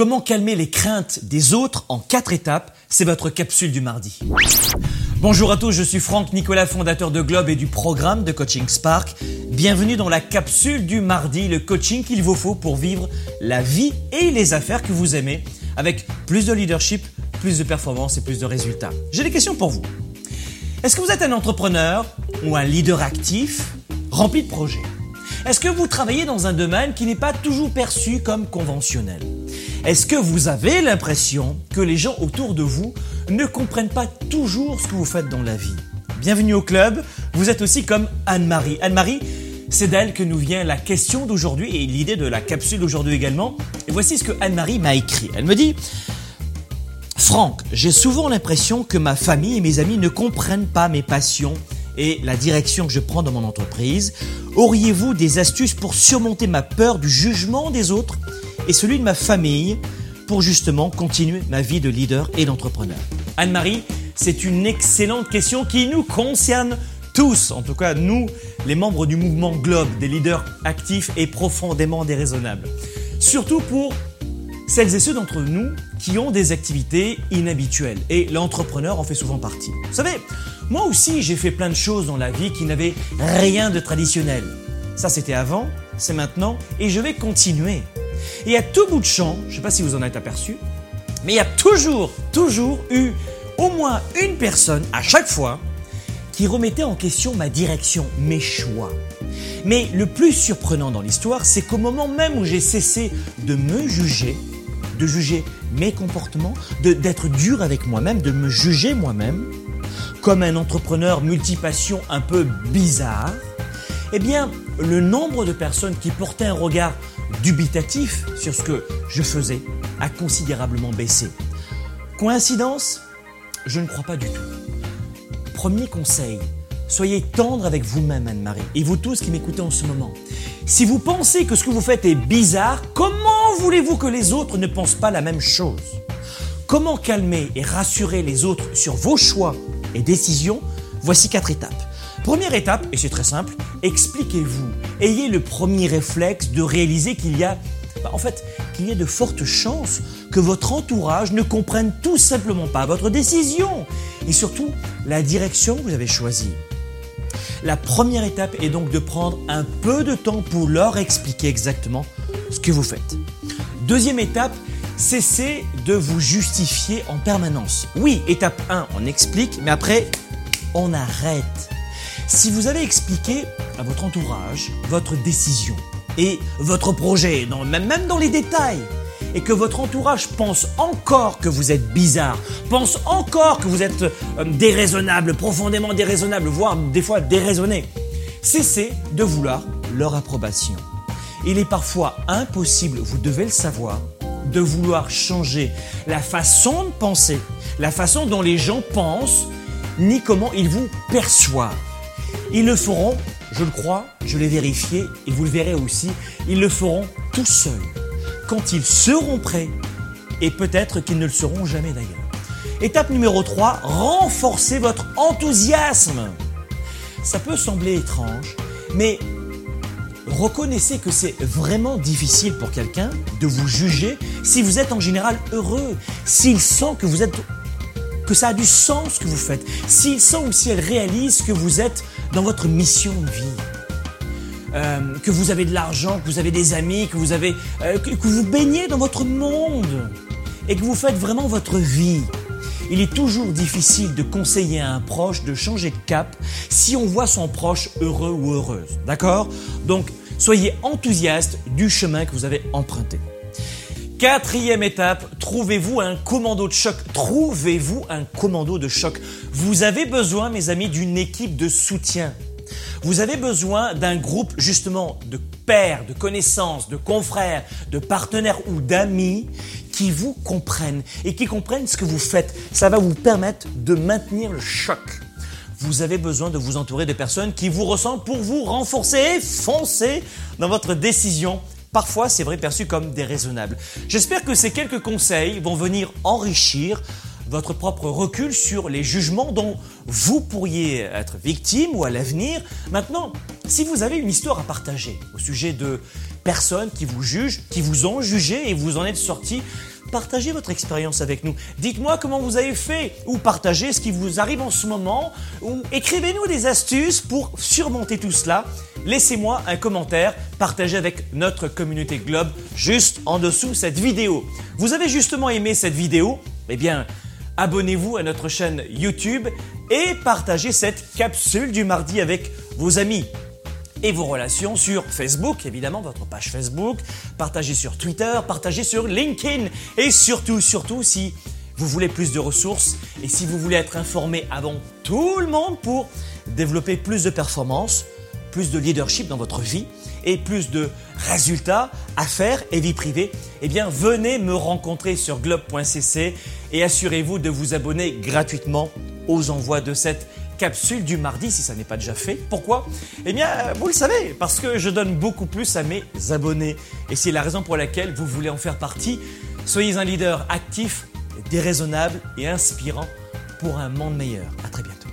Comment calmer les craintes des autres en quatre étapes C'est votre capsule du mardi. Bonjour à tous, je suis Franck Nicolas, fondateur de Globe et du programme de coaching Spark. Bienvenue dans la capsule du mardi, le coaching qu'il vous faut pour vivre la vie et les affaires que vous aimez avec plus de leadership, plus de performance et plus de résultats. J'ai des questions pour vous. Est-ce que vous êtes un entrepreneur ou un leader actif rempli de projets? Est-ce que vous travaillez dans un domaine qui n'est pas toujours perçu comme conventionnel? Est-ce que vous avez l'impression que les gens autour de vous ne comprennent pas toujours ce que vous faites dans la vie? Bienvenue au club, vous êtes aussi comme Anne-Marie. Anne-Marie, c'est d'elle que nous vient la question d'aujourd'hui et l'idée de la capsule d'aujourd'hui également. Et voici ce que Anne-Marie m'a écrit. Elle me dit Franck, j'ai souvent l'impression que ma famille et mes amis ne comprennent pas mes passions et la direction que je prends dans mon entreprise. Auriez-vous des astuces pour surmonter ma peur du jugement des autres et celui de ma famille pour justement continuer ma vie de leader et d'entrepreneur? Anne-Marie, c'est une excellente question qui nous concerne tous, en tout cas nous, les membres du mouvement Globe, des leaders actifs et profondément déraisonnables. Surtout pour celles et ceux d'entre nous qui ont des activités inhabituelles. Et l'entrepreneur en fait souvent partie. Vous savez, moi aussi j'ai fait plein de choses dans la vie qui n'avaient rien de traditionnel. Ça c'était avant, c'est maintenant, et je vais continuer. Et à tout bout de champ, je ne sais pas si vous en êtes aperçu, mais il y a toujours, toujours eu au moins une personne à chaque fois qui remettait en question ma direction, mes choix. Mais le plus surprenant dans l'histoire, c'est qu'au moment même où j'ai cessé de me juger, de juger mes comportements, d'être dur avec moi-même, de me juger moi-même, comme un entrepreneur multipassion un peu bizarre, eh bien, le nombre de personnes qui portaient un regard dubitatif sur ce que je faisais a considérablement baissé. Coïncidence? Je ne crois pas du tout. Premier conseil, soyez tendre avec vous-même, Anne-Marie, et vous tous qui m'écoutez en ce moment. Si vous pensez que ce que vous faites est bizarre, comment voulez-vous que les autres ne pensent pas la même chose? Comment calmer et rassurer les autres sur vos choix et décisions? Voici quatre étapes. Première étape, et c'est très simple, expliquez-vous. Ayez le premier réflexe de réaliser qu'il y a, bah, en fait, qu'il y a de fortes chances que votre entourage ne comprenne tout simplement pas votre décision et surtout la direction que vous avez choisie. La première étape est donc de prendre un peu de temps pour leur expliquer exactement ce que vous faites. Deuxième étape, cessez de vous justifier en permanence. Oui, étape 1, on explique, mais après, on arrête. Si vous avez expliqué à votre entourage votre décision et votre projet, même dans les détails, et que votre entourage pense encore que vous êtes bizarre, pense encore que vous êtes euh, déraisonnable, profondément déraisonnable, voire des fois déraisonné, cessez de vouloir leur approbation. Il est parfois impossible, vous devez le savoir, de vouloir changer la façon de penser, la façon dont les gens pensent, ni comment ils vous perçoivent. Ils le feront, je le crois, je l'ai vérifié et vous le verrez aussi, ils le feront tout seuls, quand ils seront prêts et peut-être qu'ils ne le seront jamais d'ailleurs. Étape numéro 3, renforcez votre enthousiasme. Ça peut sembler étrange, mais reconnaissez que c'est vraiment difficile pour quelqu'un de vous juger si vous êtes en général heureux, s'il sent que vous êtes que ça a du sens ce que vous faites, s'il sent ou si elle réalise que vous êtes dans votre mission de vie. Euh, que vous avez de l'argent, que vous avez des amis, que vous avez, euh, que, que vous baignez dans votre monde et que vous faites vraiment votre vie. Il est toujours difficile de conseiller à un proche de changer de cap si on voit son proche heureux ou heureuse. D'accord? Donc, soyez enthousiaste du chemin que vous avez emprunté. Quatrième étape, trouvez-vous un commando de choc. Trouvez-vous un commando de choc. Vous avez besoin, mes amis, d'une équipe de soutien. Vous avez besoin d'un groupe justement de pairs, de connaissances, de confrères, de partenaires ou d'amis qui vous comprennent et qui comprennent ce que vous faites. Ça va vous permettre de maintenir le choc. Vous avez besoin de vous entourer de personnes qui vous ressemblent pour vous renforcer et foncer dans votre décision parfois c'est vrai perçu comme déraisonnable. J'espère que ces quelques conseils vont venir enrichir votre propre recul sur les jugements dont vous pourriez être victime ou à l'avenir. Maintenant, si vous avez une histoire à partager au sujet de personnes qui vous jugent, qui vous ont jugé et vous en êtes sorti partagez votre expérience avec nous. Dites-moi comment vous avez fait ou partagez ce qui vous arrive en ce moment ou écrivez-nous des astuces pour surmonter tout cela. Laissez-moi un commentaire, partagez avec notre communauté Globe juste en dessous cette vidéo. Vous avez justement aimé cette vidéo? Eh bien, abonnez-vous à notre chaîne YouTube et partagez cette capsule du mardi avec vos amis. Et vos relations sur Facebook, évidemment, votre page Facebook, partagez sur Twitter, partagez sur LinkedIn. Et surtout, surtout, si vous voulez plus de ressources et si vous voulez être informé avant tout le monde pour développer plus de performances, plus de leadership dans votre vie et plus de résultats, affaires et vie privée, eh bien venez me rencontrer sur globe.cc et assurez-vous de vous abonner gratuitement aux envois de cette capsule du mardi si ça n'est pas déjà fait. Pourquoi? Eh bien, vous le savez, parce que je donne beaucoup plus à mes abonnés. Et c'est la raison pour laquelle vous voulez en faire partie. Soyez un leader actif, déraisonnable et inspirant pour un monde meilleur. À très bientôt.